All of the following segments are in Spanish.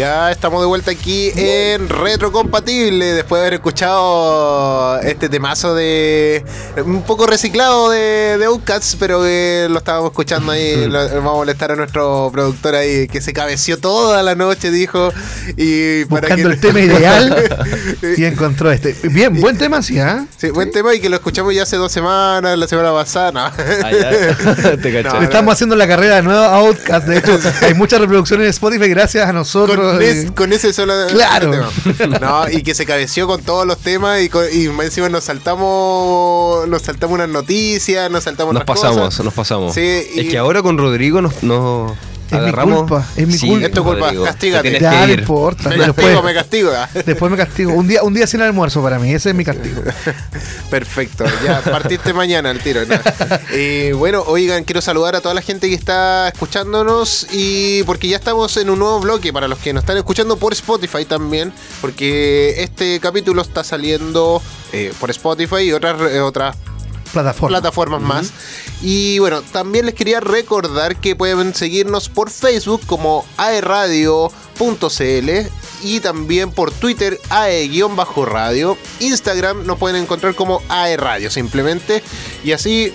Ya estamos de vuelta aquí en Retrocompatible después de haber escuchado este temazo de un poco reciclado de, de Outcast, pero que lo estábamos escuchando ahí. lo- vamos a molestar a nuestro productor ahí que se cabeció toda la noche, dijo. Y para Buscando que- el tema ideal y encontró este. Bien, buen tema, sí, ¿ah? Sí, buen tema y que lo escuchamos ya hace dos semanas, la semana pasada. no. Ah, ya. Te caché. No, Le estamos haciendo la carrera de nuevo a Outcast. De hecho, hay muchas reproducciones en Spotify gracias a nosotros. Con, con ese solo Claro. tema. No, y que se cabeció con todos los temas y, con- y encima nos saltamos nos saltamos unas noticias, nos saltamos Nos pasamos, cosas. nos pasamos. Sí, y- Es que ahora con Rodrigo nos, nos mi agarramos. culpa, es mi culpa. Es tu culpa, Rodrigo, castígate. Ya, que no ir. importa. Me Después, castigo, me castigo. después me castigo. Un día, un día sin almuerzo para mí, ese es mi castigo. Perfecto, ya partiste mañana al tiro. ¿no? Y bueno, oigan, quiero saludar a toda la gente que está escuchándonos y porque ya estamos en un nuevo bloque para los que nos están escuchando por Spotify también, porque este capítulo está saliendo eh, por Spotify y otras eh, otras Plataforma. plataformas más. Y bueno, también les quería recordar que pueden seguirnos por Facebook como aeradio.cl y también por Twitter ae-radio. Instagram nos pueden encontrar como aeradio simplemente. Y así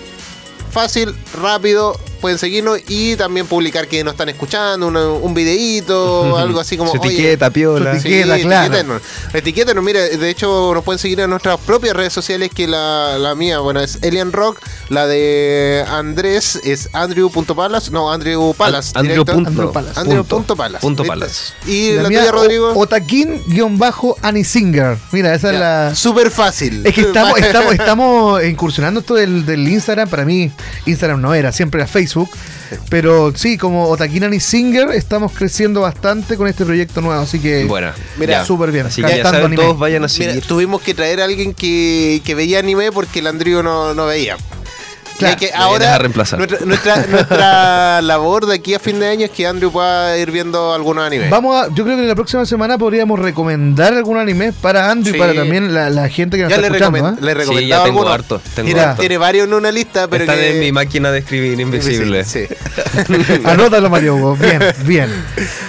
fácil, rápido, pueden seguirnos y también publicar que nos están escuchando, una- un videíto, algo así como... Su "Oye, etiqueta, piola. su etiqueta, claro. etiquétenos. Etiquétenos, mire, de hecho nos pueden seguir en nuestras propias redes sociales que la, la mía, bueno, es Elian Rock, la de Andrés es Andrew.palas, no, Andrew Palas. Andrew directo. punto- Andrew Palas. Andrew punto- punto Palas. punto ¿viste? Palas. Y la, mía, tuya, Rodrigo. Otaquín-Anisinger. Mira, esa es la. Súper fácil. Es que estamos, estamos, estamos incursionando esto del, del Instagram. Para mí, Instagram no era, siempre era Facebook. Pero sí, como Otakinani Singer, estamos creciendo bastante con este proyecto nuevo. Así que. Bueno, Mira, súper bien. Así que ya saben, todos vayan a Mira, tuvimos que traer a alguien que, que veía anime porque el Andrew no, no veía. Claro, que ahora a reemplazar. Nuestra, nuestra, nuestra labor de aquí a fin de año es que Andrew pueda ir viendo algunos animes. Vamos a, yo creo que la próxima semana podríamos recomendar algún anime para Andrew Sí. y para también la, la gente que nos ya está le, escuchando. ¿eh? le Sí, recomendaba ya tengo algunos. harto. Tengo tiene, harto. tiene varios en una lista, pero Están que... en mi máquina de escribir invisible. Sí, sí. Anótalo, Mario Hugo. Bien, bien.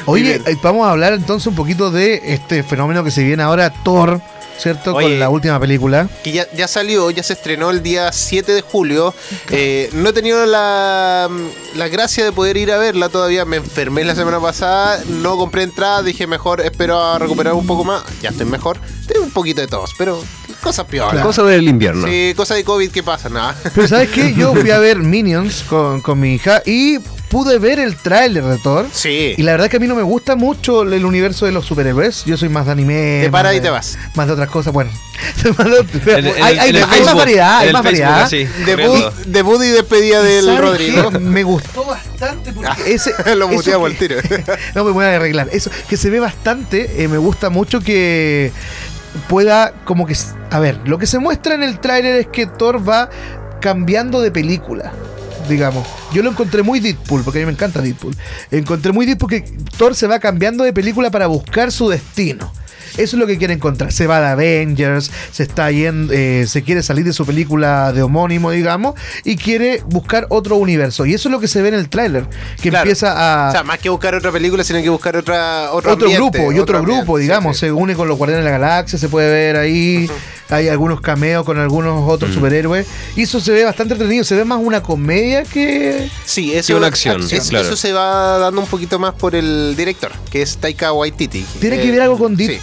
Oye, bien. eh, vamos a hablar entonces un poquito de este fenómeno que se viene ahora, Thor, ¿cierto? Oye. Con la última película. que ya, ya salió, ya se estrenó el día 7 de julio. Eh, no he tenido la, la gracia de poder ir a verla todavía. Me enfermé la semana pasada, no compré entrada, dije mejor espero a recuperar un poco más. Ya estoy mejor. Tengo un poquito de tos, pero cosas peores. Cosa del invierno. Sí, cosas de COVID que pasa, nada. Pero ¿sabes qué? Yo fui a ver Minions con, con mi hija y pude ver el tráiler de Thor. Sí. Y la verdad que a mí no me gusta mucho el universo de los superhéroes. Yo soy más de anime. Te paras y de- te vas. Más de otras cosas. Bueno. En- hay el- hay- en el hay más variedad. Hay el más Facebook, variedad. Debut, y despedida del ¿Sabes Rodrigo. qué? Me gustó bastante porque ese. Lo muteamos al tiro. no me voy a arreglar. Eso, que se ve bastante. eh, me gusta mucho que pueda, como que. A ver, lo que se muestra en el tráiler es que Thor va cambiando de película. Digamos, yo lo encontré muy Deadpool, porque a mí me encanta Deadpool. Encontré muy Deadpool que Thor se va cambiando de película para buscar su destino. Eso es lo que quiere encontrar. Se va de Avengers, se está yendo, eh, se quiere salir de su película de homónimo, digamos, y quiere buscar otro universo. Y eso es lo que se ve en el tráiler, que Claro. empieza a O sea, más que buscar otra película, sino que buscar otra, otro, otro ambiente, grupo y otro, grupo, digamos, sí. se une con los Guardianes de la Galaxia, se puede ver ahí, hay algunos cameos con algunos otros superhéroes, y eso se ve bastante entretenido, se ve más una comedia que... Sí, eso, una acción, es- claro. eso se va dando un poquito más por el director, que es Taika Waititi. ¿Tiene Eh, que ver algo con sí.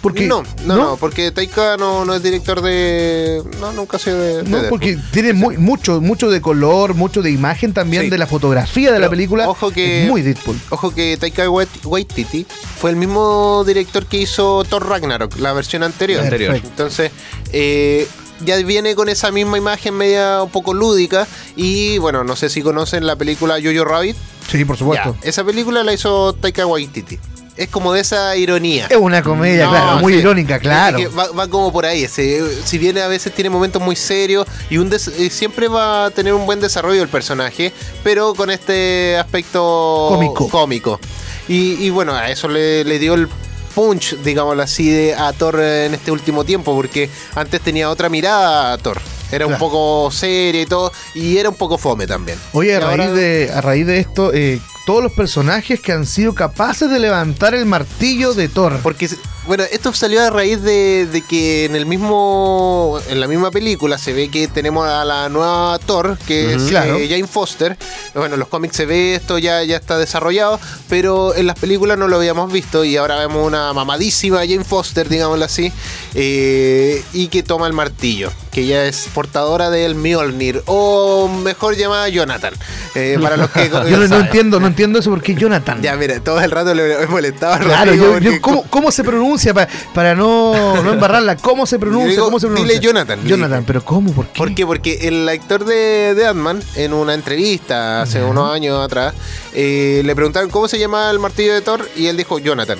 Porque, no, no, no, porque Taika no, no es director de. No, nunca ha sido de. de No, porque tiene muy, mucho, mucho de color, mucho de imagen también Sí. de la fotografía de la película. ojo que- es muy Deadpool. Ojo que Taika Wait- Waititi fue el mismo director que hizo Thor Ragnarok, la versión anterior. Entonces, eh, ya viene con esa misma imagen media un poco lúdica. Y bueno, no sé si conocen la película Jojo Rabbit. Sí, por supuesto. Ya, esa película la hizo Taika Waititi. Es como de esa ironía. Es una comedia, No, claro, muy sí. irónica, claro. Es que va, va como por ahí. si bien a veces tiene momentos muy serios y un des- siempre va a tener un buen desarrollo el personaje, pero con este aspecto Cómico. cómico. Y, y bueno, a eso le, le dio el punch, digámoslo así, de, a Thor en este último tiempo, porque antes tenía otra mirada a Thor. Era un poco seria y todo, y era un poco fome también. Oye, a raíz, ahora- de, a raíz de esto, eh, todos los personajes que han sido capaces de levantar el martillo de Thor. Porque, bueno, esto salió a raíz de, de que en el mismo en la misma película se ve que tenemos a la nueva Thor, que es Claro. eh, Jane Foster. Bueno, en los cómics se ve esto, ya, ya está desarrollado, pero en las películas no lo habíamos visto y ahora vemos una mamadísima Jane Foster, digámoslo así, eh, y que toma el martillo, que ya es portadora del Mjolnir, o mejor llamada Jonathan. eh, para los que Yo no, entiendo, no entiendo eso porque Jonathan. Ya, mira, todo el rato le molestaba Claro, yo, yo- ¿cómo, cómo se pronuncia pa- para no, no embarrarla? ¿Cómo se pronuncia? digo, ¿Cómo se dile pronuncia? Jonathan, le Jonathan, dije. pero ¿cómo? ¿Por qué? ¿Por qué? Porque el actor de, de Ant-Man, en una entrevista hace unos años atrás, eh, le preguntaron cómo se llama el martillo de Thor y él dijo Jonathan.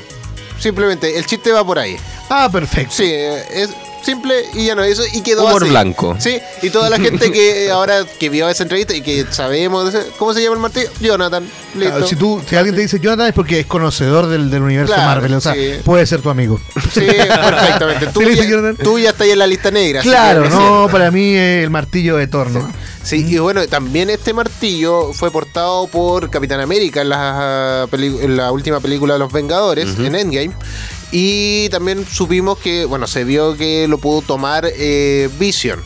Simplemente, el chiste va por ahí. Ah, perfecto. Sí, eh, es simple y ya no eso y quedó Humor así. blanco. Sí, y toda la gente que ahora que vio esa entrevista y que sabemos cómo se llama el martillo, Jonathan. Listo. Claro, si, tú, si alguien te dice Jonathan es porque es conocedor del, del universo Claro, Marvel, o sea, sí. puede ser tu amigo. Sí, perfectamente. Tú, ¿Sí le dice ya, Jonathan? tú ya estás ahí en la lista negra. Claro, no, para mí eh, el martillo de Thor, ¿no? Sí, y bueno, también este martillo fue portado por Capitán América en la, en la última película de Los Vengadores, en Endgame. Y también supimos que, bueno, se vio que lo pudo tomar eh, Vision,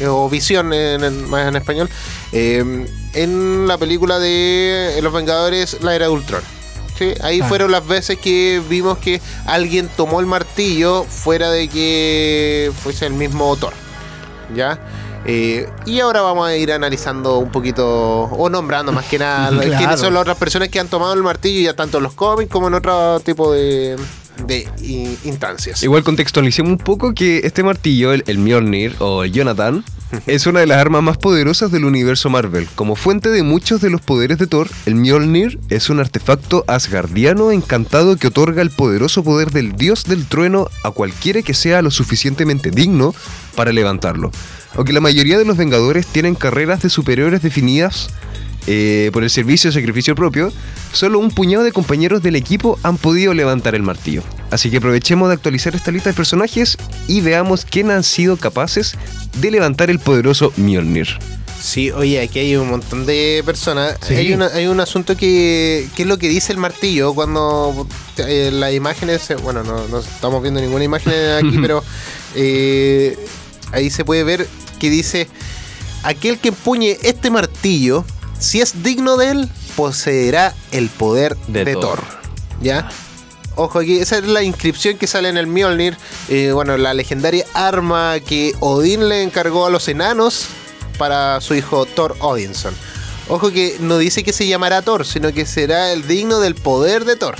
eh, o Visión en, en- más en español, eh, en la película de Los Vengadores, la era de Ultron. Sí, ahí Ah. fueron las veces que vimos que alguien tomó el martillo fuera de que fuese el mismo Thor. ¿Ya? Eh, y ahora vamos a ir analizando un poquito, o nombrando más que nada, Claro. quiénes son las otras personas que han tomado el martillo, ya tanto en los cómics como en otro tipo de, de instancias. Igual contextualicemos un poco que este martillo, el, el Mjolnir o el Jonathan, es una de las armas más poderosas del universo Marvel. Como fuente de muchos de los poderes de Thor, el Mjolnir es un artefacto asgardiano encantado que otorga el poderoso poder del dios del trueno a cualquiera que sea lo suficientemente digno para levantarlo. Aunque la mayoría de los Vengadores tienen carreras de superiores definidas eh, por el servicio de sacrificio propio, solo un puñado de compañeros del equipo han podido levantar el martillo. Así que aprovechemos de actualizar esta lista de personajes y veamos quién han sido capaces de levantar el poderoso Mjolnir. Sí, oye, aquí hay un montón de personas. Sí. Hay, una- hay un asunto que, que es lo que dice el martillo cuando eh, las imágenes, bueno, no, no estamos viendo ninguna imagen aquí, pero eh, ahí se puede ver que dice, aquel que empuñe este martillo, si es digno de él, poseerá el poder de, De Thor. Thor. ¿Ya? Ojo aquí, esa es la inscripción que sale en el Mjolnir. eh, bueno, la legendaria arma que Odín le encargó a los enanos para su hijo Thor Odinson. Ojo que no dice que se llamará Thor, sino que será el digno del poder de Thor.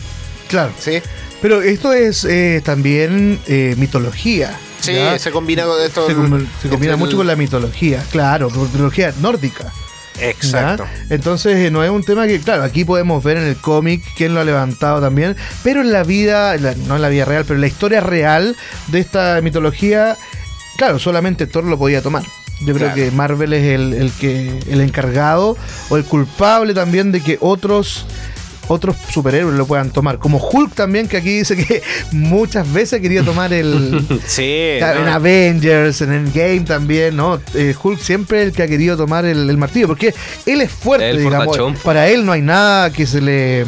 Claro. ¿Sí? Pero esto es eh, también eh, mitología. Sí, ¿ya? se combina con esto. Se, com- se combina mucho el- con la mitología, claro, con mitología nórdica. Exacto. Entonces eh, no es un tema que, claro, aquí podemos ver en el cómic quién lo ha levantado también, pero en la vida, en la- no en la vida real, pero en la historia real de esta mitología, claro, solamente Thor lo podía tomar. Yo creo Claro. que Marvel es el, el que el encargado o el culpable también de que otros otros superhéroes lo puedan tomar, como Hulk también que aquí dice que muchas veces quería tomar el Sí. Claro, no, en Avengers, en Endgame también, ¿no? Eh, Hulk siempre es el que ha querido tomar el, el martillo, porque él es fuerte, El digamos. Para él no hay nada que se le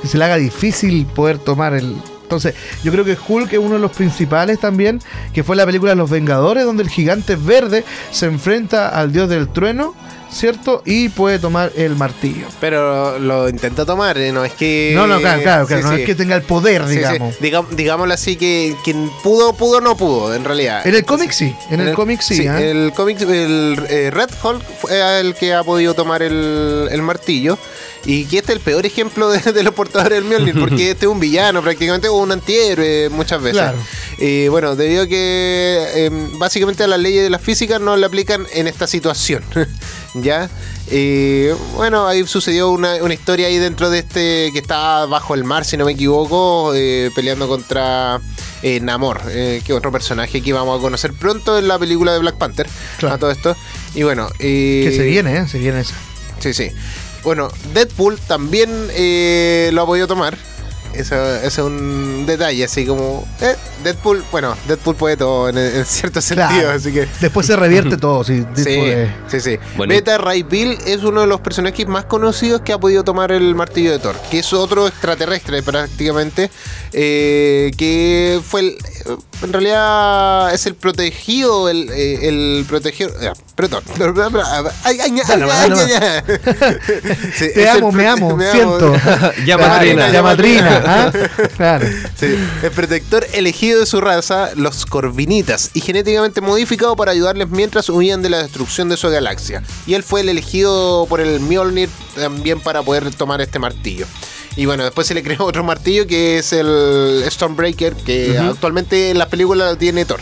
que se le haga difícil poder tomar el. Entonces, yo creo que Hulk es uno de los principales también, que fue la película Los Vengadores, donde el gigante verde se enfrenta al dios del trueno, ¿cierto? Y puede tomar el martillo. Pero lo intenta tomar, ¿eh? no es que. No, no, claro, claro, claro, Sí, no sí. es que tenga el poder, Sí, digamos. Digam- digámoslo así, que quien pudo, pudo, no pudo, en realidad. En el cómic sí, en el cómic sí. ¿ah? El cómic, el eh, Red Hulk fue el que ha podido tomar el, el martillo. Y que este es el peor ejemplo de, de los portadores del Mjolnir, porque este es un villano prácticamente, o un antihéroe muchas veces. Claro. Eh, bueno, debido a que eh, básicamente las leyes de la física no le aplican en esta situación. ¿Ya? Eh, bueno, ahí sucedió una, una historia ahí dentro de este que está bajo el mar, si no me equivoco, eh, peleando contra eh, Namor, eh, que es otro personaje que vamos a conocer pronto en la película de Black Panther. Claro. A todo esto. Y bueno, Que se viene, ¿eh? Se viene esa. Sí, sí. Bueno, Deadpool también eh, lo ha podido tomar. Eso, eso es un detalle, así como. eh, Deadpool, bueno, Deadpool puede todo en, en cierto sentido, Claro. así que. Después se revierte todo. Sí, Sí, sí, sí. Bueno, Beta Ray Bill es uno de los personajes más conocidos que ha podido tomar el martillo de Thor, que es otro extraterrestre prácticamente, eh, que fue el, en realidad es el protegido, el, eh, el protegido. Perdón. Ay, ay, ay, Dale, ay, dale, ay, ay. Sí, Te amo, me amo, me siento. Ya, madrina. Ya madrina, ¿ah? Claro. Sí, el protector elegido de su raza, los Corvinitas, y genéticamente modificado para ayudarles mientras huían de la destrucción de su galaxia. Y él fue el elegido por el Mjolnir también para poder tomar este martillo. Y bueno, después se le creó otro martillo que es el Stormbreaker, que actualmente en las películas tiene Thor.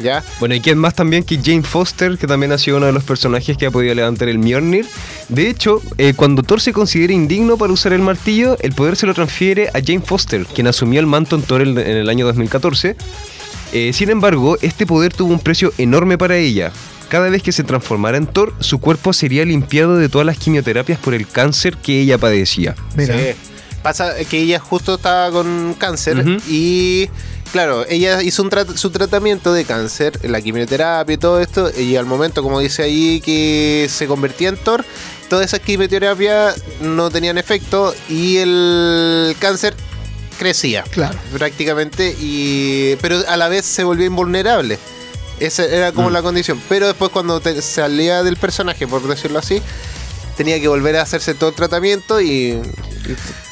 ¿Ya? Bueno, y quién más también que Jane Foster, que también ha sido uno de los personajes que ha podido levantar el Mjolnir. De hecho, eh, cuando Thor se considera indigno para usar el martillo, el poder se lo transfiere a Jane Foster, quien asumió el manto en Thor en, el año 2014. Eh, sin embargo, este poder tuvo un precio enorme para ella. Cada vez que se transformara en Thor, su cuerpo sería limpiado de todas las quimioterapias por el cáncer que ella padecía. Mira. Sí. Pasa que ella justo estaba con cáncer y claro, ella hizo un trat- su tratamiento de cáncer, la quimioterapia y todo esto, y al momento, como dice ahí, que se convertía en Thor, todas esas quimioterapias no tenían efecto y el cáncer crecía Claro. prácticamente y pero a la vez se volvió invulnerable. Esa era como Mm. la condición. Pero después cuando te- salía del personaje, por decirlo así, tenía que volver a hacerse todo el tratamiento y, y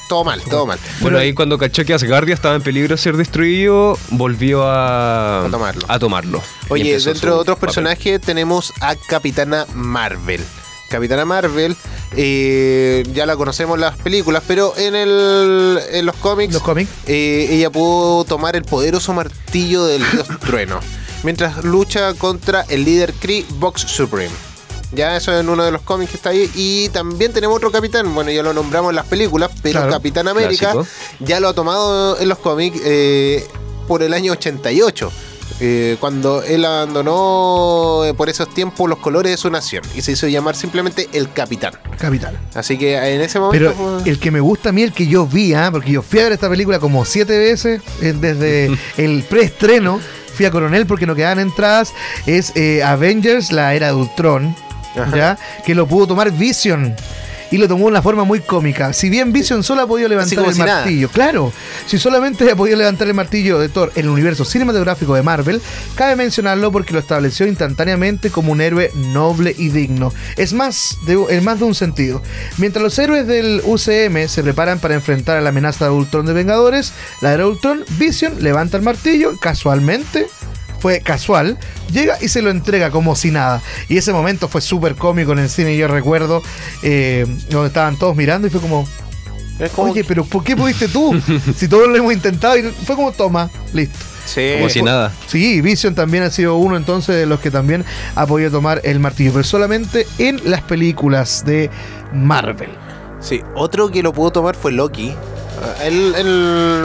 todo mal, todo mal. Bueno, ahí cuando cachó que Asgardia estaba en peligro de ser destruido, volvió a, A tomarlo. a tomarlo. Y Oye, dentro de otros personajes tenemos a Capitana Marvel. Capitana Marvel, eh, ya la conocemos en las películas, pero en, el, en los cómics, Los cómics. eh, ella pudo tomar el poderoso martillo del dios trueno, mientras lucha contra el líder Kree Vox Supreme. Ya eso es en uno de los cómics que está ahí. Y también tenemos otro capitán, bueno, ya lo nombramos en las películas, pero Claro. Capitán América Clásico. ya lo ha tomado en los cómics eh, por el año 88. eh, cuando él abandonó eh, por esos tiempos los colores de su nación y se hizo llamar simplemente el capitán. Capital. Así que en ese momento. Pero pues, el que me gusta a mí, el que yo vi, ¿ah? porque yo fui a ver esta película como siete veces eh, desde el preestreno. Fui a Coronel porque no quedaban entradas. Es eh, Avengers, la era de Ultron. ¿Ya? Que lo pudo tomar Vision. Y lo tomó de una forma muy cómica. Si bien Vision solo ha podido levantar el si nada. martillo, claro, si solamente ha podido levantar el martillo de Thor en el universo cinematográfico de Marvel, cabe mencionarlo porque lo estableció instantáneamente como un héroe noble y digno. Es más, de, en más de un sentido. Mientras los héroes del UCM se preparan para enfrentar a la amenaza de Ultron de Vengadores, la era de Ultron, Vision levanta el martillo casualmente fue casual, llega y se lo entrega como si nada. Y ese momento fue súper cómico en el cine, yo recuerdo, eh, donde estaban todos mirando y fue como, oye, que- pero ¿por qué pudiste tú? si todos lo hemos intentado y fue como, toma, listo. sí, Como si nada. Sí, Vision también ha sido uno entonces de los que también ha podido tomar el martillo, pero solamente en las películas de Marvel. sí. Otro que lo pudo tomar fue Loki. El, el-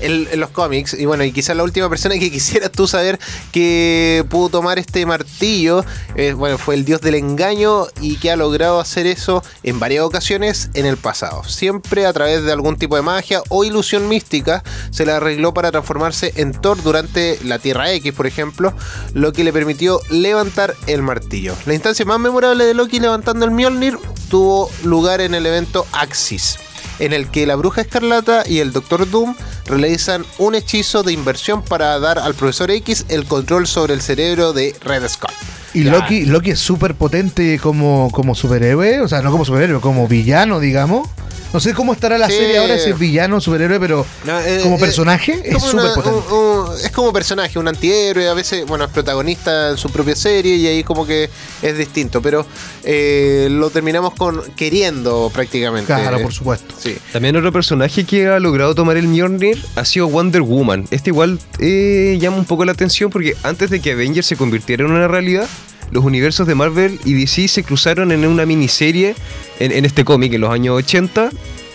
en los cómics, y bueno, y quizás la última persona que quisieras tú saber que pudo tomar este martillo, eh, bueno, fue el dios del engaño y que ha logrado hacer eso en varias ocasiones en el pasado. Siempre a través de algún tipo de magia o ilusión mística se le arregló para transformarse en Thor durante la Tierra X, por ejemplo, lo que le permitió levantar el martillo. La instancia más memorable de Loki levantando el Mjolnir tuvo lugar en el evento Axis en el que la bruja escarlata y el doctor Doom realizan un hechizo de inversión para dar al profesor X el control sobre el cerebro de Red Skull. Y Ya. Loki, Loki es súper potente como, como superhéroe, o sea, no como superhéroe, como villano, digamos. No sé cómo estará la Sí. serie ahora, si es villano, superhéroe, pero No, eh, como eh, personaje es como súper potente. un- un- es como personaje, un antihéroe, a veces, bueno, es protagonista en su propia serie y ahí como que es distinto, pero eh, lo terminamos con queriendo prácticamente. Claro, por supuesto. Sí. También otro personaje que ha logrado tomar el Mjolnir ha sido Wonder Woman. Este igual eh, llama un poco la atención porque antes de que Avengers se convirtiera en una realidad, los universos de Marvel y DC se cruzaron en una miniserie en, en este cómic en los años 80. 80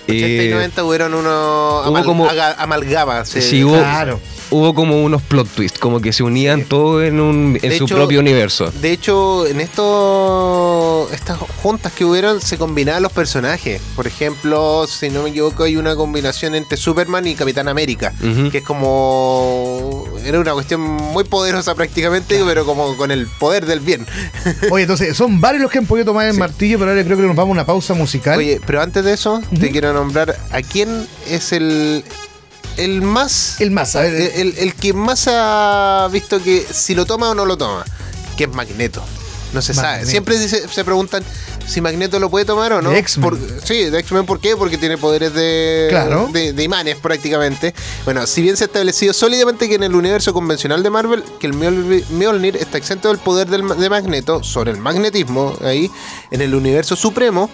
y Eh, 90 hubieron unos hubo amal- como- aga- amalgamas. Sí, hubo- Claro. Hubo como unos plot twists, como que se unían todos en, un, en De su hecho- propio universo. De hecho, en esto, estas juntas que hubieron se combinaban los personajes. Por ejemplo, si no me equivoco, hay una combinación entre Superman y Capitán América, que es como era una cuestión muy poderosa prácticamente, pero como con el poder del bien. Oye, entonces, son varios los que han podido tomar el martillo, pero ahora creo que nos vamos a una pausa musical. Oye, pero antes de eso, te quiero nombrar a quién es el el más el más, a ver, el, el- el que más ha visto que si lo toma o no lo toma, que es Magneto. No se sabe. Siempre se, se preguntan si Magneto lo puede tomar o no. De X-Men. Por- sí, de X-Men, ¿por qué? Porque tiene poderes de, Claro. de, de imanes prácticamente. Bueno, si bien se ha establecido sólidamente que en el universo convencional de Marvel, que el Mjol- Mjolnir está exento del poder del, de Magneto sobre el magnetismo, ahí, en el universo supremo,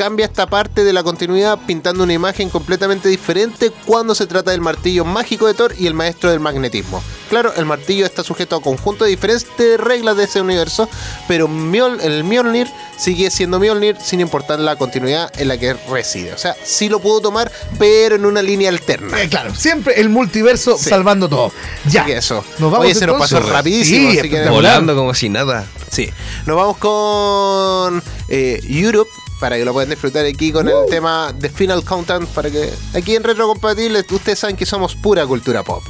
cambia esta parte de la continuidad pintando una imagen completamente diferente cuando se trata del martillo mágico de Thor y el maestro del magnetismo. Claro, el martillo está sujeto a conjunto de diferentes reglas de ese universo, pero Mjol- el Mjolnir sigue siendo Mjolnir sin importar la continuidad en la que reside. O sea, sí lo puedo tomar, pero en una línea alterna. eh, claro, siempre el multiverso Sí. salvando todo. Ya. Así que eso. Nos vamos Oye, se nos pasó rapidísimo. Sí, así que- espectacular. Volando como si nada. Sí, nos vamos con eh, Europe para que lo puedan disfrutar aquí con el tema de Final Countdown para que aquí en Retro Compatible ustedes saben que somos pura cultura pop.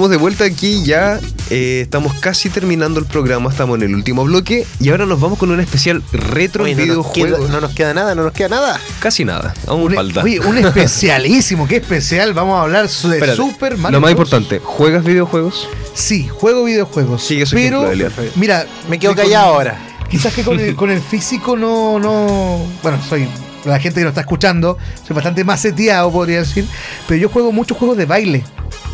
Estamos de vuelta aquí ya, eh, estamos casi terminando el programa, estamos en el último bloque y ahora nos vamos con un especial retro Oye, no, nos videojuegos. queda, no nos queda nada, no nos queda nada. Casi nada, aún Un, falta. oye, un especialísimo, qué especial. Vamos a hablar de Espérate, Super Mario. Lo más Bros. importante, ¿juegas videojuegos? Sí, juego videojuegos. Sigue su pero, ejemplo, mira, Me quedo callado ahora. Quizás que con el, con el físico no, no. Bueno, soy. La gente que nos está escuchando, soy bastante más seteado, podría decir. Pero yo juego muchos juegos de baile.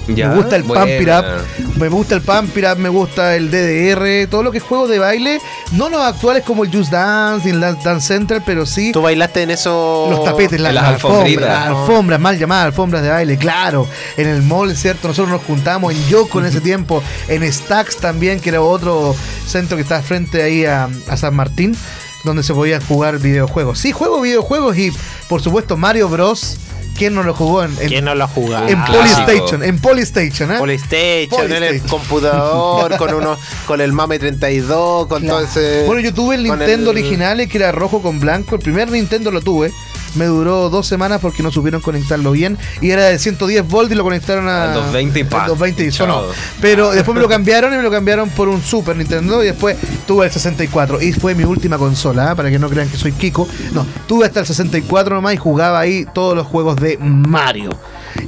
Ya, me gusta el Pump It buena. Up, me gusta el Pump It Up, me gusta el DDR, todo lo que es juego de baile. No los actuales como el Just Dance y el Dance, Central, pero sí Tú bailaste en eso. los tapetes, las, alfombras, las alfombras, mal llamadas alfombras de baile, claro. En el mall, ¿cierto? Nosotros nos juntamos en Yoko en ese tiempo, en Stacks también, que era otro centro que está frente ahí a, a San Martín, donde se podían jugar videojuegos. Sí, juego videojuegos y, por supuesto, Mario Bros. ¿Quién no lo jugó en, en, ¿Quién no lo ha jugado? en Polystation? En Polystation, ¿eh? PlayStation, en el Polystation. computador, con uno, con el Mame 32, con todo ese. Bueno, yo tuve el Nintendo el- original, que era rojo con blanco. El primer Nintendo lo tuve. Me duró dos semanas porque no supieron conectarlo bien. Y era de 110 volts y lo conectaron a. Al 220 y pa. al 220 y sonó. Pero después me lo cambiaron y me lo cambiaron por un Super Nintendo. Y después tuve el 64. Y fue mi última consola, ¿ah? para que no crean que soy Kiko. No, tuve hasta el 64 nomás y jugaba ahí todos los juegos de Mario.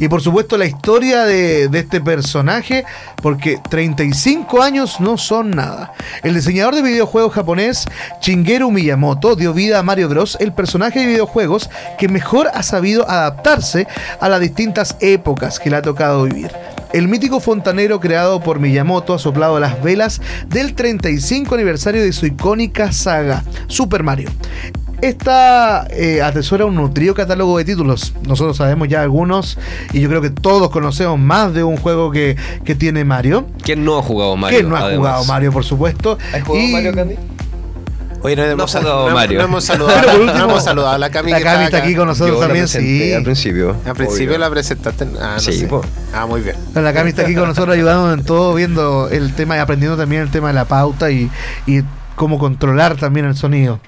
Y por supuesto la historia de, este personaje, porque 35 años no son nada. El diseñador de videojuegos japonés Shigeru Miyamoto dio vida a Mario Bros, el personaje de videojuegos que mejor ha sabido adaptarse a las distintas épocas que le ha tocado vivir. El mítico fontanero creado por Miyamoto ha soplado las velas del 35 aniversario de su icónica saga, Super Mario. Esta eh, atesora un nutrido catálogo de títulos. Nosotros sabemos ya algunos y yo creo que todos conocemos más de un juego que, que tiene Mario. ¿Quién no ha jugado Mario? que no ha además? jugado Mario, por supuesto. ¿Has jugado Y- Mario Candy? Oye, no, hemos, ha jugado no- Mario. no hemos saludado, Pero por no último, hemos saludado a la Cami. La Cami está acá. aquí con nosotros también, sí. Al principio. Al principio Obvio. la presentaste. Ah, no Sí, sé. Ah, muy bien. La Cami está aquí con nosotros ayudando en todo, viendo el tema y aprendiendo también el tema de la pauta y, y cómo controlar también el sonido.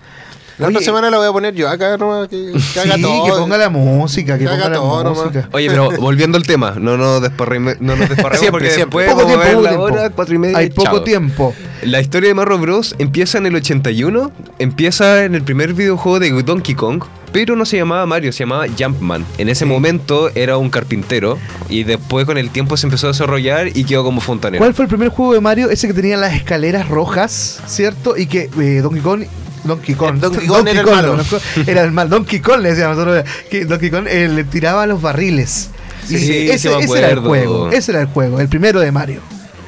La otra semana la voy a poner yo acá nomás. Que, que Sí, haga todo. que ponga la música, que Que haga ponga la todo nomás. música. Oye, pero volviendo al tema, no nos desparrame- no nos desparremos Siempre, porque siempre. después Poco tiempo, ver poco la tiempo. hora, cuatro y media. Hay poco chao. tiempo. La historia de Mario Bros. empieza en el 81, empieza en el primer videojuego de Donkey Kong, pero no se llamaba Mario, se llamaba Jumpman. En ese momento era un carpintero y después con el tiempo se empezó a desarrollar y quedó como fontanero. ¿Cuál fue el primer juego de Mario? Ese que tenía las escaleras rojas, ¿cierto? Y que eh, Donkey Kong. Donkey Kong. El Donkey Kong era el malo. Donkey Kong Era el mal. Donkey Kong le decíamos nosotros. Que Donkey Kong eh, le tiraba los barriles. Sí, Y sí, ese, sí me ese era el juego. Ese era el juego. El primero de Mario.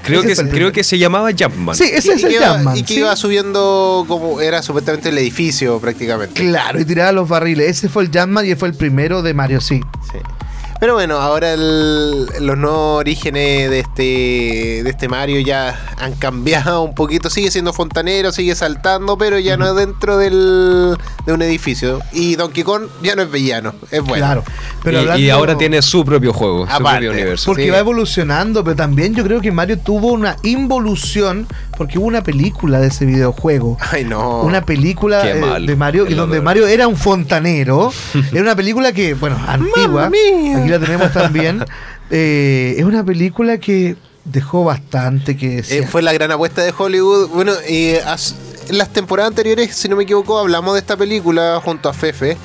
Creo, Ese que, creo primero. que se llamaba Jumpman. Sí, ese Y- es y el que iba- Jumpman. Y que sí. iba subiendo como era supuestamente el edificio prácticamente. Claro, y tiraba los barriles. Ese fue el Jumpman y fue el primero de Mario, sí. Sí. Pero bueno, ahora el- los nuevos orígenes de este, de este Mario ya han cambiado un poquito. Sigue siendo fontanero, sigue saltando, pero ya no es dentro del, de un edificio. Y Donkey Kong ya no es villano, es bueno. Claro. Pero y, ahora tiene su propio juego, su Aparte. propio universo. Porque Sí. va evolucionando, pero también yo creo que Mario tuvo una involución porque hubo una película de ese videojuego. Ay, no. Una película eh, de Mario donde. Mario era un fontanero. era una película que, bueno, antigua. mía! Aquí la tenemos también. Eh, es una película que dejó bastante que Eh, decir. fue la gran apuesta de Hollywood. Bueno, eh, en las temporadas anteriores, si no me equivoco, hablamos de esta película junto a Fefe.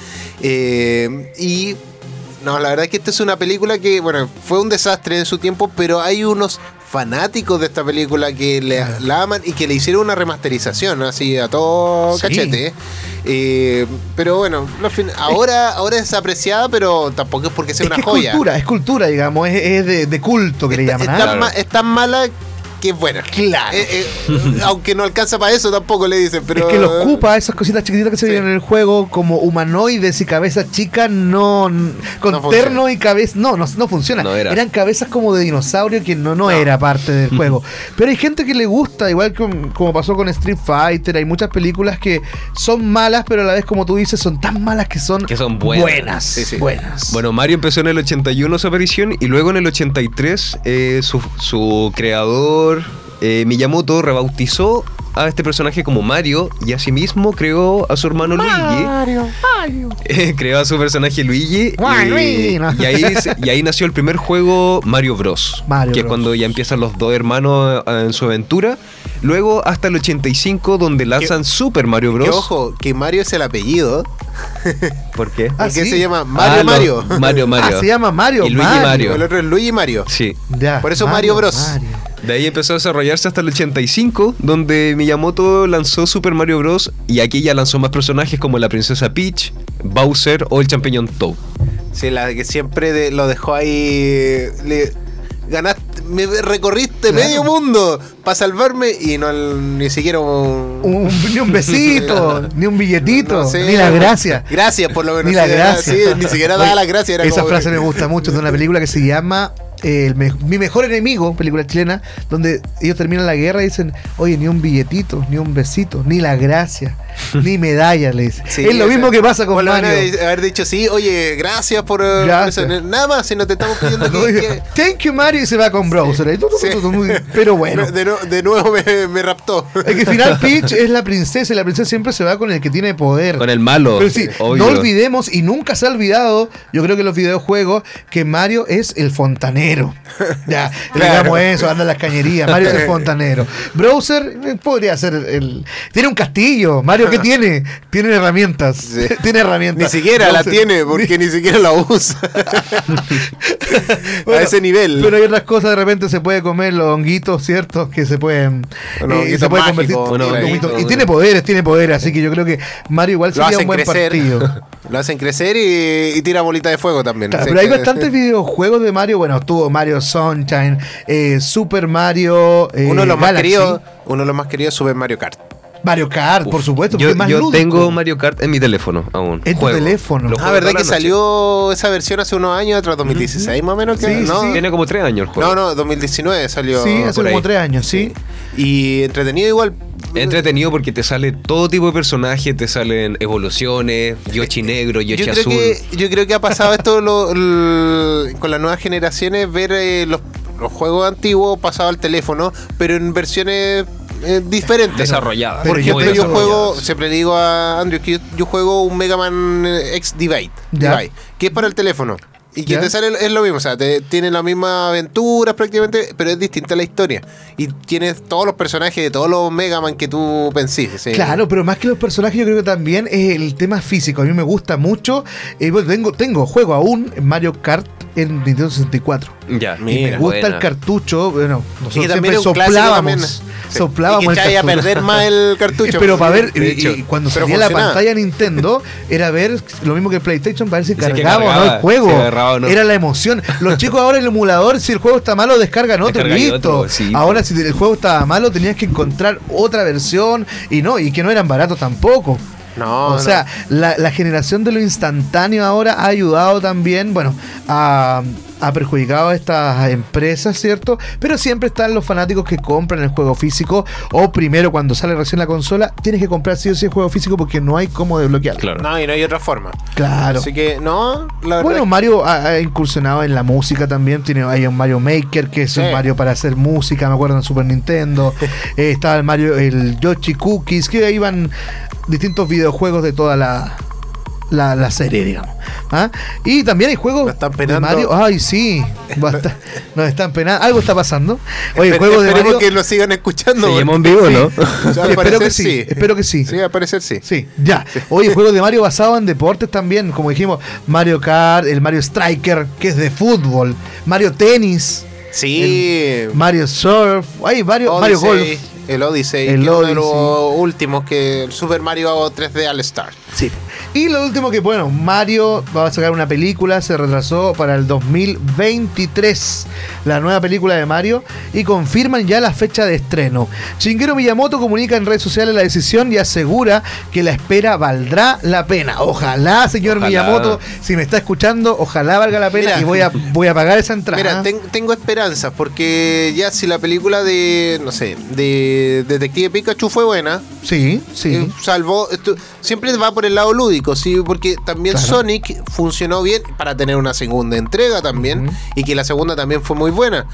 Eh, y no, la verdad es que esta es una película que, bueno, fue un desastre en su tiempo, pero hay unos fanáticos de esta película que le, la aman y que le hicieron una remasterización, así a todo Sí. cachete. Eh, pero bueno, ahora, ahora es apreciada, pero tampoco es porque sea es una que es joya. cultura, es cultura, digamos, es, es de, de culto que le llaman. es, ¿ah? tan ma- es tan mala que es buena. Claro. Eh, eh, aunque no alcanza para eso tampoco le dicen, pero. es que los ocupa, esas cositas chiquititas que se Sí. ven en el juego, como humanoides y cabezas chicas, no. Con No terno y cabeza. No, no, no funciona. No era. Eran cabezas como de dinosaurio que no, no, era parte del juego. Pero hay gente que le gusta, igual que- como pasó con Street Fighter. Hay muchas películas que son malas, pero a la vez, como tú dices, son tan malas que son, Que son buenas. Buenas. Sí, sí. buenas. Bueno, Mario empezó en el 81 su aparición y luego en el 83 eh, su, su creador eh, Miyamoto rebautizó a este personaje como Mario y asimismo creó a su hermano Mario, Mario. Luigi. creó a su personaje Luigi. Y, Luigi, ¿no? y ahí, y ahí nació el primer juego Mario Bros. Mario que es cuando ya empiezan los dos hermanos eh, en su aventura. Luego hasta el 85 donde lanzan Super Mario Que Bros. ojo, que Mario es el apellido. ¿Por qué? Ah, Porque sí. se llama Mario Ah, lo- Mario. Mario Mario. Ah, se llama Mario. Y Luigi Mario. El otro es Luigi Mario. Sí. Ya, Por eso Mario Bros. Mario. De ahí empezó a desarrollarse hasta el 85, donde Miyamoto lanzó Super Mario Bros. Y aquí ya lanzó más personajes como la princesa Peach, Bowser o el champiñón Toad. Sí, la que siempre de- lo dejó ahí. Le, ganaste, me recorriste Claro. medio mundo para salvarme y no ni siquiera un. Un- ni un besito, ni un billetito, no sé. ni la gracia. Gracias, por lo menos. Ni la sí, era- gracia. sí, ni siquiera daba Oye, la gracia. Era esa como- frase me gusta mucho de una película que se llama eh, el me- Mi mejor enemigo, película chilena, donde ellos terminan la guerra y dicen, oye, ni un billetito, ni un besito, ni la gracia, ni medalla, le dicen. Sí, es lo sea, mismo que pasa con Mario. Haber dicho sí, oye, gracias por, eh, por Gracias. eso. Nada más, si no te estamos pidiendo que. Que- Thank you Mario y se va con Browser. Sí. Pero bueno. De, nu- de nuevo me, me raptó. Es que al final Peach es la princesa y la princesa siempre se va con el que tiene poder. Con el malo. Pero sí, obvio. no olvidemos y nunca se ha olvidado, yo creo que en los videojuegos, que Mario es el fontanero. Ya, Claro. digamos eso, anda en las cañerías. Mario es el fontanero. Browser eh, podría ser el. Tiene un castillo. Mario, ¿qué tiene? Tiene herramientas. Sí. Tiene herramientas. Ni siquiera la tiene, porque ni siquiera la usa. Bueno, a ese nivel. Pero hay otras cosas, de repente se puede comer los honguitos, ¿cierto? Que se pueden. Eh, se puede convertir. Y tiene poderes, tiene poderes. Así que yo creo que Mario igual sería un buen crecer. partido. Lo hacen crecer y, y tira bolita de fuego también. Claro, pero hay bastantes videojuegos de Mario. Bueno, estuvo Mario Sunshine, eh, Super Mario. eh, Uno de los más Galaxy, queridos, uno de los más queridos Super Mario Kart. Mario Kart, por supuesto. Yo, porque es más yo lúdico. tengo Mario Kart en mi teléfono aún. En tu Juego. teléfono. Lo Ah, ¿verdad que salió esa versión hace unos años, atrás 2016 más o menos? que- Sí, no, sí. Tiene como tres años el juego. no, no, 2019 salió. Sí, hace como ahí. tres años, sí. Y entretenido igual. Entretenido porque te sale todo tipo de personajes, te salen evoluciones, Yoshi negro, Yoshi Yo creo, azul. que, yo creo que ha pasado esto lo- con las nuevas generaciones, ver eh, los, los juegos antiguos pasados al teléfono, pero en versiones eh, diferentes. Desarrolladas. Por ejemplo, yo juego, siempre digo a Andrew que yo, yo juego un Mega Man eh, X Divide, que es para el teléfono. Y que Ya. te sale es lo mismo, o sea, te, tiene la misma aventura prácticamente, pero es distinta la historia. Y tienes todos los personajes de todos los Mega Man que tú pensís. sí. Claro, pero más que los personajes, yo creo que también es el tema físico. A mí me gusta mucho. Eh, tengo, tengo juego aún en Mario Kart en Nintendo 64. Ya, Y me gusta buena. el cartucho. Bueno, nosotros Y también siempre soplábamos. Soplábamos y que el echáis a cartucho. perder más el cartucho. Pero para ver, y- y cuando Pero salía la pantalla Nintendo, era ver lo mismo que el PlayStation, para ver si cargaba o no cargaba, el juego. no. Era la emoción. Los chicos ahora en el emulador, si el juego está malo, descargan otro, listo. otro, sí. Ahora, si el juego estaba malo, tenías que encontrar otra versión y no, y que no eran baratos tampoco. No, o no. sea, la, la generación de lo instantáneo ahora ha ayudado también, bueno, a, ha perjudicado a estas empresas, ¿cierto? Pero siempre están los fanáticos que compran el juego físico o primero cuando sale recién la consola, tienes que comprar sí o sí el juego físico porque no hay cómo desbloquearlo. Claro. No, y no hay otra forma. Claro. Así que, no, la verdad. Bueno, Mario ha, ha incursionado en la música también. Tiene, hay un Mario Maker, que es Sí. un Mario para hacer música, me acuerdo en Super Nintendo. Eh, estaba el Mario, el Yoshi Cookies, que iban distintos videojuegos de toda la, la, la serie, digamos. ¿Ah? Y también hay juegos están de. Mario. Ay, sí. basta- Nos están penando. Algo está pasando. Oye, Espe- juegos de esperemos Mario. que lo sigan escuchando. Seguimos en vivo, ¿no? O sea, al Sí, espero parecer que sí, espero que sí. Sí, al parecer sí. Sí, ya. Oye, juegos de Mario basados en deportes también, como dijimos, Mario Kart, el Mario Striker, que es de fútbol, Mario Tenis, Sí. Mario Surf, hay varios, Mario Golf. Odyssey, El Odyssey, El que es uno de los Odyssey. últimos que el Super Mario 3D All Star. Sí. Y lo último que, bueno, Mario va a sacar una película, se retrasó para el 2023, la nueva película de Mario, y confirman ya la fecha de estreno. Shigeru Miyamoto comunica en redes sociales la decisión y asegura que la espera valdrá la pena. Ojalá, señor Ojalá. Miyamoto, si me está escuchando, ojalá valga la pena Mira. y voy a, voy a pagar esa entrada. Mira, ten- tengo esperanzas porque ya si la película de, no sé, de Detective Pikachu fue buena, Sí, sí. eh, salvo, siempre va por el lado lúdico, sí, porque también Claro. Sonic funcionó bien para tener una segunda entrega también y que la segunda también fue muy buena.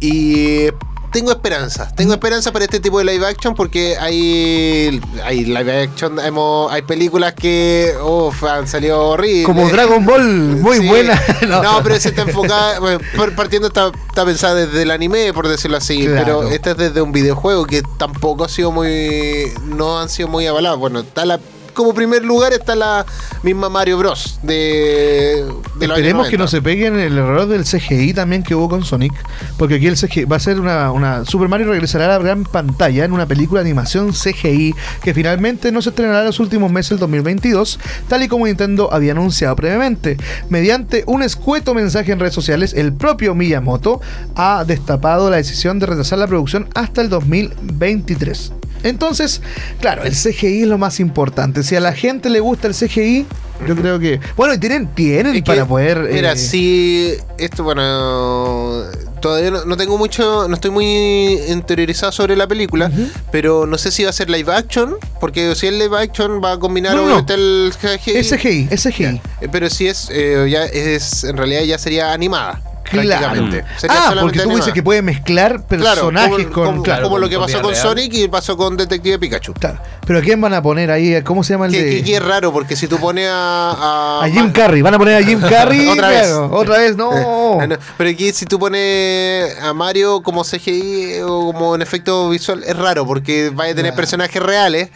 Y tengo esperanza. Tengo esperanza para este tipo de live action porque hay, hay live action, hemos, hay películas que uf, han salido horribles. Como Dragon Ball, muy Sí. buena. No, pero ese está enfocada, bueno, partiendo está, está pensada desde el anime, por decirlo así, Claro. pero este es desde un videojuego que tampoco ha sido muy, no han sido muy avalados. Bueno, está la, como primer lugar está la misma Mario Bros. de, de Esperemos que no 90. se peguen el error del CGI también que hubo con Sonic, porque aquí el CGI va a ser una, una Super Mario regresará a la gran pantalla en una película de animación CGI que finalmente no se estrenará en los últimos meses del 2022, tal y como Nintendo había anunciado previamente. Mediante un escueto mensaje en redes sociales, el propio Miyamoto ha destapado la decisión de retrasar la producción hasta el 2023. Entonces, claro, el CGI es lo más importante. Si a la gente le gusta el CGI, yo creo que. Bueno, y tienen, tienen Es que, para poder. Mira, eh, si esto, bueno, todavía no, no tengo mucho, no estoy muy interiorizado sobre la película, pero no sé si va a ser live action, porque si es live action va a combinar No, no, obviamente el CGI. Es CGI, es CGI. Eh, Pero si es, eh, ya es, en realidad ya sería animada. Claro. prácticamente. Sería Ah, porque tú dices que puede mezclar personajes claro, como, con. como- claro, como lo que pasó con real. Sonic y pasó con Detective Pikachu. claro. Pero ¿a quién van a poner ahí? ¿Cómo se llama el Que, de.? que- que es raro, porque si tú pones a. a Jim Carrey. Van a poner a Jim Carrey. Otra vez. Otra vez, no. Ah, no, Pero aquí si tú pones a Mario como CGI o como en efecto visual, es raro porque vaya a tener personajes reales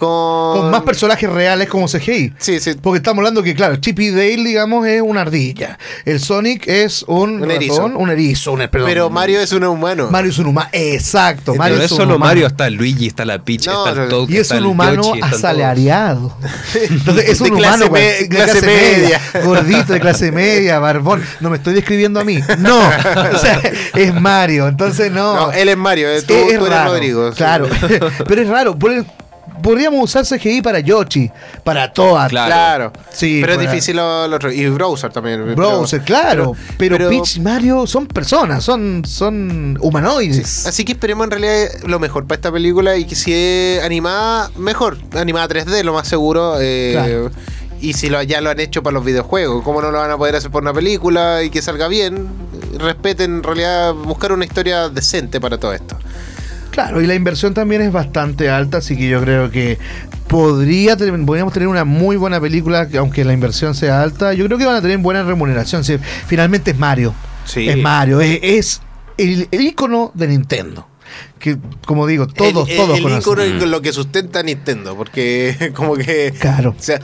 con... Con más personajes reales como CGI. Sí, sí. Porque estamos hablando que, claro, Chip y Dale, digamos, es una ardilla. El Sonic es un, Un erizo. ratón, un erizo, un perdón, Pero un Mario erizo. es un humano. Mario es un humano. Exacto, Mario Pero es no es un solo humano. Mario, está Luigi, está la Peach, No, está no, el Toad, Y es está un el humano Yoshi, asalariado. Entonces es De un clase humano me- de clase media. gordito de clase media, barbón. No me estoy describiendo a mí. No, o sea, es Mario. Entonces no. No, él es Mario, eh, tú, Es- tú eres raro, Rodrigo. Claro, pero es raro. Por- Podríamos usar CGI para Yoshi, para Toad, Claro. Claro. Sí, pero es difícil lo, lo otro. Y Browser también. Browser, claro. Pero, pero- Peach y Mario son personas, son, son humanoides. Así que esperemos en realidad lo mejor para esta película y que si es animada, mejor. Animada 3D, lo más seguro. eh, Claro. Y si lo, ya lo han hecho para los videojuegos, ¿cómo no lo van a poder hacer por una película y que salga bien? Respeten, en realidad, buscar una historia decente para todo esto. Claro, y la inversión también es bastante alta, así que yo creo que podría podríamos tener una muy buena película, que aunque la inversión sea alta. Yo creo que van a tener buena remuneración. si finalmente es Mario. Sí. Es Mario, es, es el, el icono de Nintendo. Que, como digo, todos, el, todos el con lo que sustenta Nintendo, porque como que... Claro. O sea,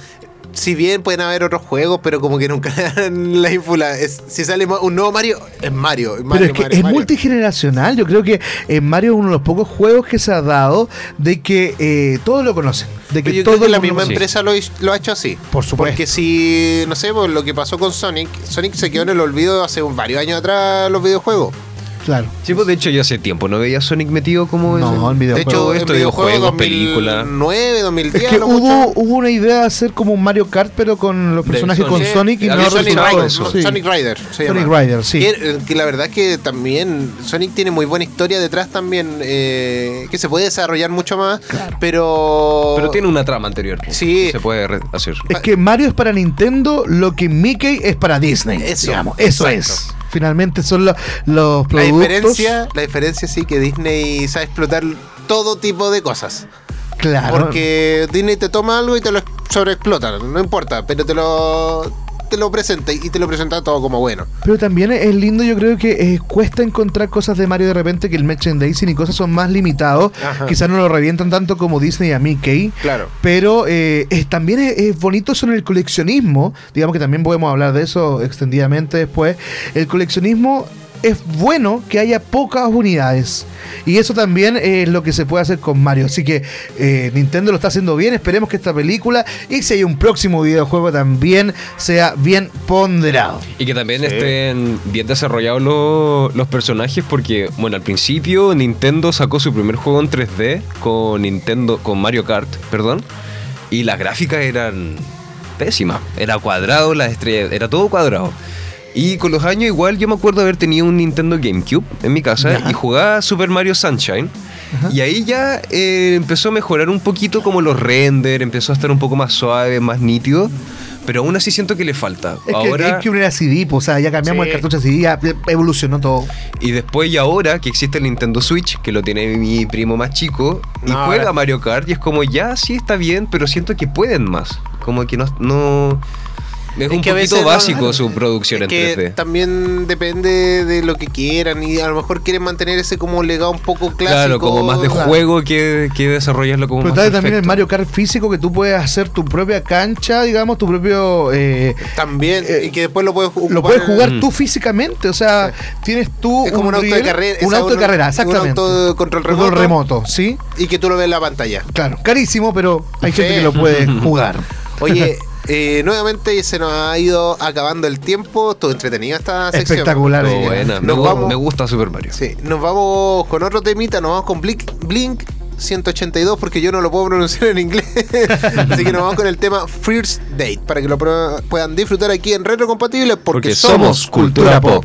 si bien pueden haber otros juegos, pero como que nunca le dan la ínfula. Es- si sale un nuevo Mario, es Mario. es Mario, Pero es que Mario, es Mario. multigeneracional. Yo creo que en Mario es uno de los pocos juegos que se ha dado de que eh, todos lo conocen. De que que la misma empresa lo, ha hecho así. Por supuesto. Porque si, no sé, pues, lo que pasó con Sonic, Sonic se quedó en el olvido hace varios años atrás los videojuegos. Claro. Sí, pues de hecho yo hace tiempo no veía Sonic metido como No, en De hecho, esto, en videojuegos videojuegos, película. 2009, 2010, Es que no hubo, mucho. hubo una idea de hacer como un Mario Kart, pero con los De personajes con Sonic. Sonic y no Sonic Rider. Sí. Sonic Rider se Sonic llama. Rider, sí. Que, eh, que la verdad que también Sonic tiene muy buena historia detrás también, eh, que se puede desarrollar mucho más, pero... Pero tiene una trama anterior. pues, Sí. Se puede hacer. Es que Mario es para Nintendo lo que Mickey es para Disney. Eso, digamos. Eso exacto. es. Finalmente son lo- los La productos. diferencia, la diferencia sí que Disney sabe explotar todo tipo de cosas. Claro. Porque Disney te toma algo y te lo sobreexplota, no importa, pero te lo te lo presenta y te lo presenta todo como bueno. Pero también es lindo, yo creo que eh, cuesta encontrar cosas de Mario de repente que el merchandising y cosas son más limitados. Quizás no lo revientan tanto como Disney a Mickey. Claro. Pero eh, es- también es, es bonito eso en el coleccionismo. Digamos que también podemos hablar de eso extendidamente después. El coleccionismo es bueno que haya pocas unidades. Y eso también es lo que se puede hacer con Mario. Así que eh, Nintendo lo está haciendo bien. Esperemos que esta película y si hay un próximo videojuego también sea bien ponderado. Y que también Sí. estén bien desarrollados los, los personajes porque, bueno, al principio Nintendo sacó su primer juego en 3D con Nintendo, con Mario Kart, perdón, y las gráficas eran pésimas. Era cuadrado, las estrellas, era todo cuadrado. Y con los años igual yo me acuerdo haber tenido un Nintendo GameCube en mi casa Ya. y jugaba Super Mario Sunshine. Y ahí ya eh, empezó a mejorar un poquito como los render, empezó a estar un poco más suave, más nítido. pero aún así siento que le falta. Es que ahora, el GameCube era CD, pues, o sea, ya cambiamos Sí. el cartucho a CD, ya evolucionó todo. y después y ahora que existe el Nintendo Switch, que lo tiene mi primo más chico, y No, juega ahora- Mario Kart, y es como, ya sí está bien, pero siento que pueden más. Como que no... no es, Es un que poquito no- básico su producción Es en que 3D. también depende de lo que quieran y a lo mejor quieren mantener ese como legado un poco clásico. Claro, como más de Claro. juego que, que desarrollarlo como Pero más también el. Mario Kart físico que tú puedes hacer tu propia cancha, digamos, tu propio... eh, También, Eh, y que después lo puedes ocupar lo puedes jugar Mm. tú físicamente, o sea, tienes tú Es como un, auto de carrera. un auto de carrera, exactamente. Un auto de control remoto, Control remoto, ¿sí? Y que tú lo ves en la pantalla. Claro, carísimo, pero hay Sí. gente que lo puede jugar. Oye, eh, nuevamente se nos ha ido acabando el tiempo. Estuvo entretenida esta sección. Espectacular. Eh. buena. Me, Nos gu- vamos- me gusta Super Mario. Sí, nos vamos con otro temita, nos vamos con Blink, Blink 182 porque yo no lo puedo pronunciar en inglés. Así que nos vamos con el tema First Date para que lo puedan disfrutar aquí en Retro Compatible porque, Porque somos somos cultura pop.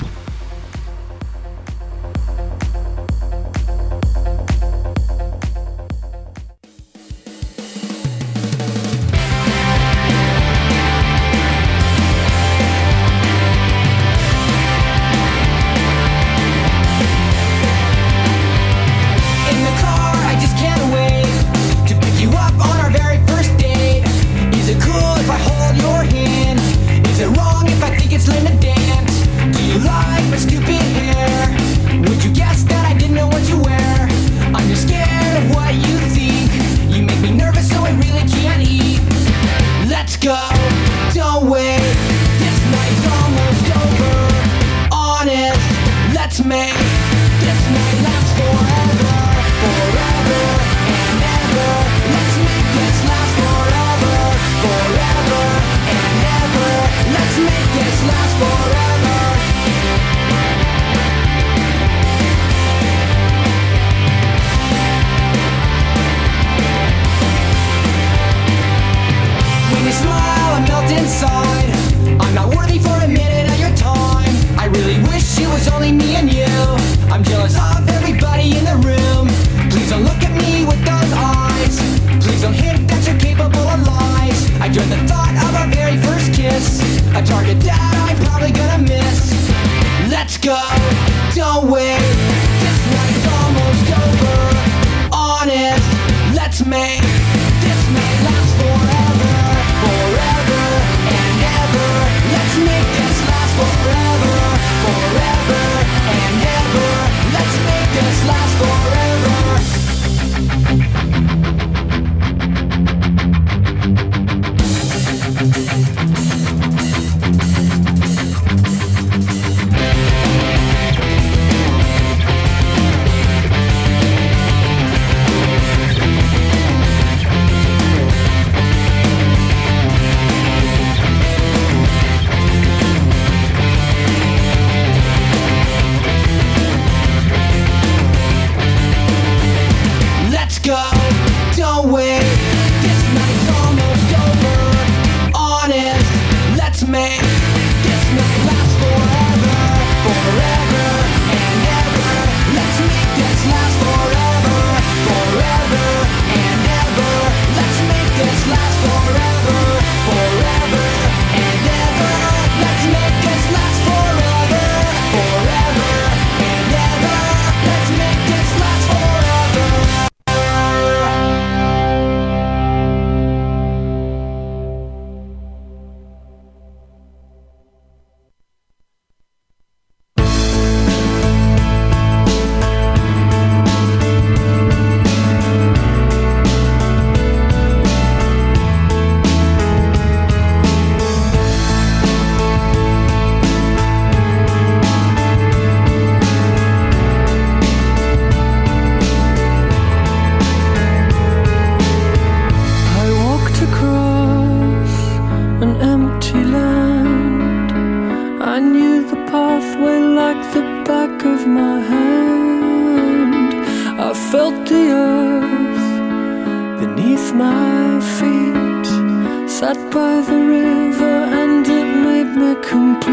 Sat by the river and it made me complete.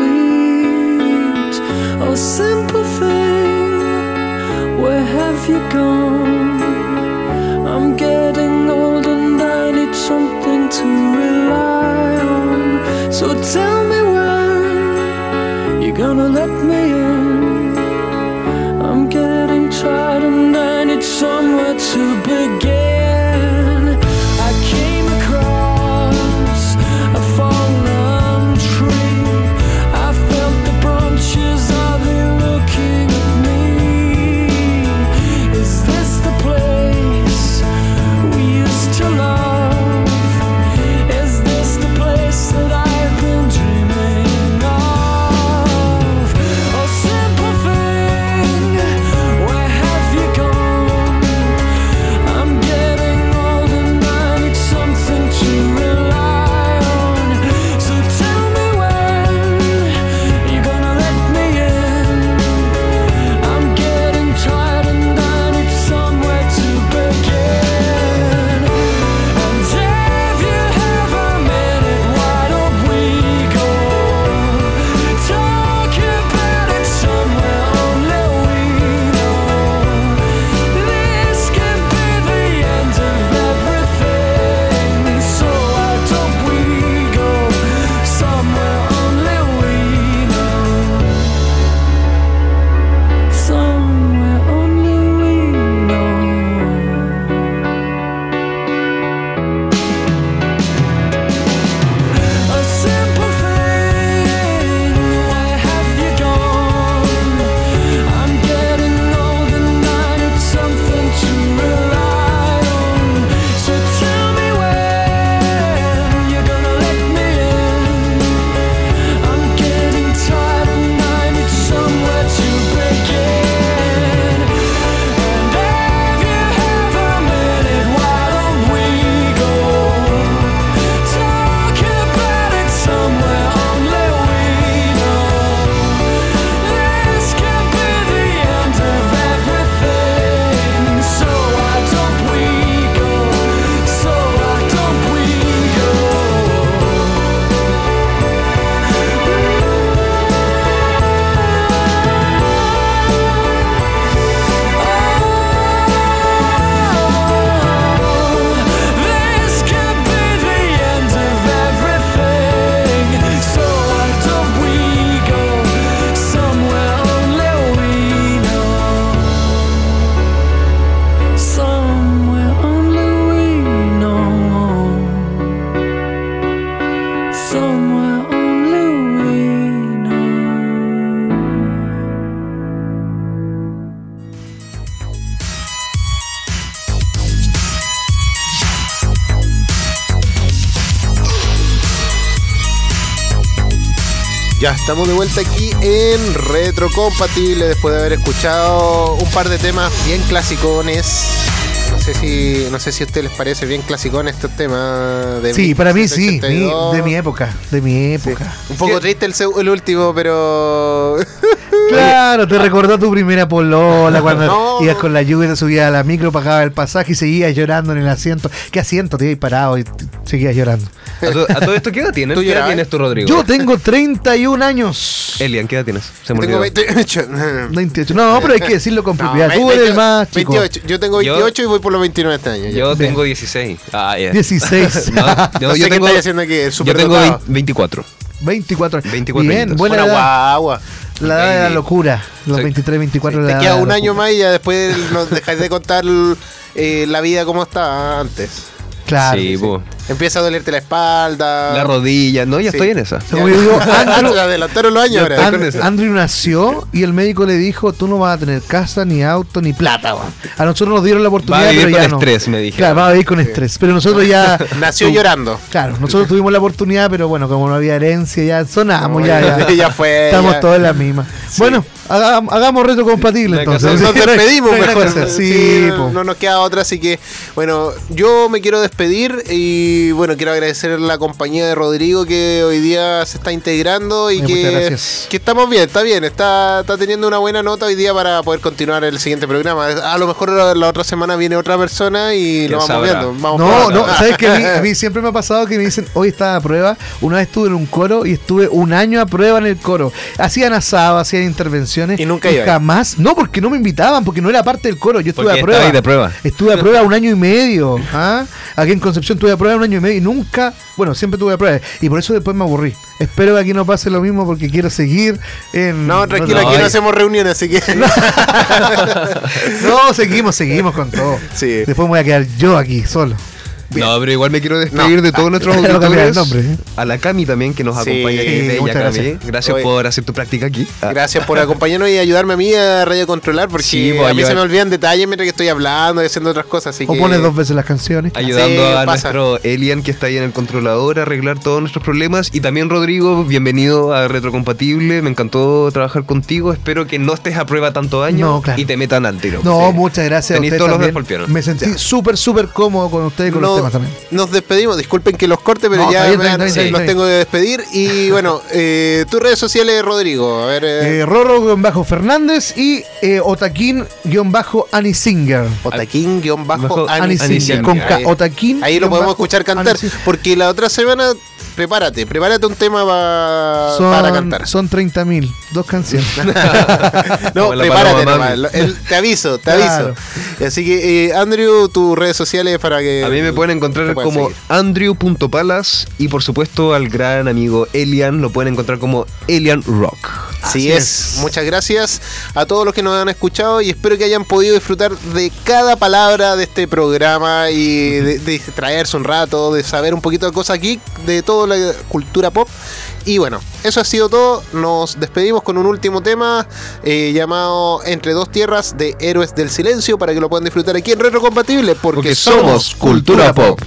Oh, simple thing, where have you gone? I'm getting old and I need something to rely on. So tell Ya estamos de vuelta aquí en Retro Compatible después de haber escuchado un par de temas bien clasicones. No sé si, no sé si a ustedes les parece bien clasicones estos temas de Sí, para mí sí, mi- 1982. de mi época, de mi época. Un poco triste el, el último, pero Claro, te recordó tu primera polola cuando No. ibas con la lluvia, te subías a la micro, pagabas el pasaje y seguías llorando en el asiento. ¿Qué asiento? Te ibas parado y seguías llorando. ¿A, to- a todo esto qué edad tienes? Tú ¿Qué edad tienes tú, Rodrigo? Yo tengo 31 años. Elian, ¿qué edad tienes? Se me tengo olvidó. 28. 28. No, pero hay que decirlo con No, propiedad. Tú 20, eres el más chico. 28. Yo tengo Yo- 28 y voy por los 29 este año. ya. Yo tengo 16. Ah, ya. 16. No, no, No sé yo qué tengo, estáis haciendo aquí, yo tengo 20 24. 24. 24 Bien, buena Una edad. guagua. La edad de la locura. Los Sí. 23, 24 Te la edad queda de un año más y ya después nos dejáis de contar eh, la vida como estaba antes. Claro. sí. Empieza a dolerte la espalda. La rodilla. No, ya Sí. estoy en esa. Como yo digo, Andrew, Se adelantaron los años ahora. Andrew nació y el médico le dijo, tú no vas a tener casa, ni auto, ni plata. weón". A nosotros nos dieron la oportunidad, Va a vivir pero con ya no. estrés, me dijeron. Claro, va a vivir con estrés. Pero nosotros ya... Nació llorando. Claro, nosotros tuvimos la oportunidad, pero bueno, como no había herencia, ya sonamos, ya, ya. Ya fue, Estamos ya. todos en la misma. Bueno, hagam- hagamos reto compatible entonces. Nos despedimos que mejor. Sí, Sí, no nos queda otra, así que bueno, yo me quiero despedir y bueno, quiero agradecer la compañía de Rodrigo que hoy día se está integrando y Eh, muchas que, gracias. que estamos bien, está bien, está, está teniendo una buena nota hoy día para poder continuar el siguiente programa. A lo mejor la, la otra semana viene otra persona y ¿Quién lo vamos sabrá? viendo. Vamos No, no, ¿sabes qué? A mí, a mí siempre me ha pasado que me dicen, hoy estaba a prueba. Una vez estuve en un coro y estuve un año a prueba en el coro. Hacían asado, hacían canciones. Y nunca iba. jamás. No, porque no me invitaban, porque no era parte del coro. Yo estuve Porque a prueba. de prueba. Estuve a prueba un año y medio. ¿ah? Aquí en Concepción estuve a prueba un año y medio y nunca, bueno, siempre estuve a prueba. Y por eso después me aburrí. Espero que aquí no pase lo mismo porque quiero seguir en. No, tranquilo, no, aquí no hacemos reuniones, así que. No, seguimos, seguimos con todo. Sí. Después me voy a quedar yo aquí, solo. No, pero igual me quiero despedir No. de todos nuestros cambiar el auditores. nombre, ¿eh? A la Cami también, que nos Sí, acompaña aquí. Bella Cami. gracias. Gracias, Oye. por hacer tu práctica aquí. Ah, Gracias por acompañarnos y ayudarme a mí a radio controlar, porque Sí, pues, a mí se me olvidan detalles mientras que estoy hablando y haciendo otras cosas. Así O que... pones dos veces las canciones. Ayudando Sí, a pasa. nuestro Elian que está ahí en el controlador a arreglar todos nuestros problemas. Y también Rodrigo, bienvenido a Retrocompatible. Me encantó trabajar contigo. Espero que no estés a prueba tanto año No, claro. y te metan al tiro. No, Sí. muchas gracias. a Tenéis ustedes todos los también. descolpiones. Me sentí súper, súper cómodo con ustedes y con No- los temas también. Nos despedimos, disculpen que los corte, pero No, ya bien, me bien, los tengo que despedir. Y bueno, eh, tus redes sociales, Rodrigo. A ver, eh, Eh, Rorro-Fernández y eh, Otaquín-Anisinger. Otaquín-Ani Bajo Anisinger, Singer. con K. Ahí- Otaquín. Ahí lo podemos escuchar cantar. Porque la otra semana, prepárate, prepárate un tema pa- Son, para cantar. son 30.000, dos canciones. No, prepárate nomás. el- te aviso, te Claro. aviso. Así que, eh, Andrew, tus redes sociales para que. A mí me pueden encontrar como andrew.palas y por supuesto al gran amigo Elian lo pueden encontrar como Elian Rock. Así Así es. es. Muchas gracias a todos los que nos han escuchado y espero que hayan podido disfrutar de cada palabra de este programa y de, de distraerse un rato, de saber un poquito de cosas geek, de toda la cultura pop. Y bueno, eso ha sido todo. Nos despedimos con un último tema eh, llamado Entre dos tierras de Héroes del Silencio para que lo puedan disfrutar aquí en Retro Compatible porque, Porque somos somos cultura pop.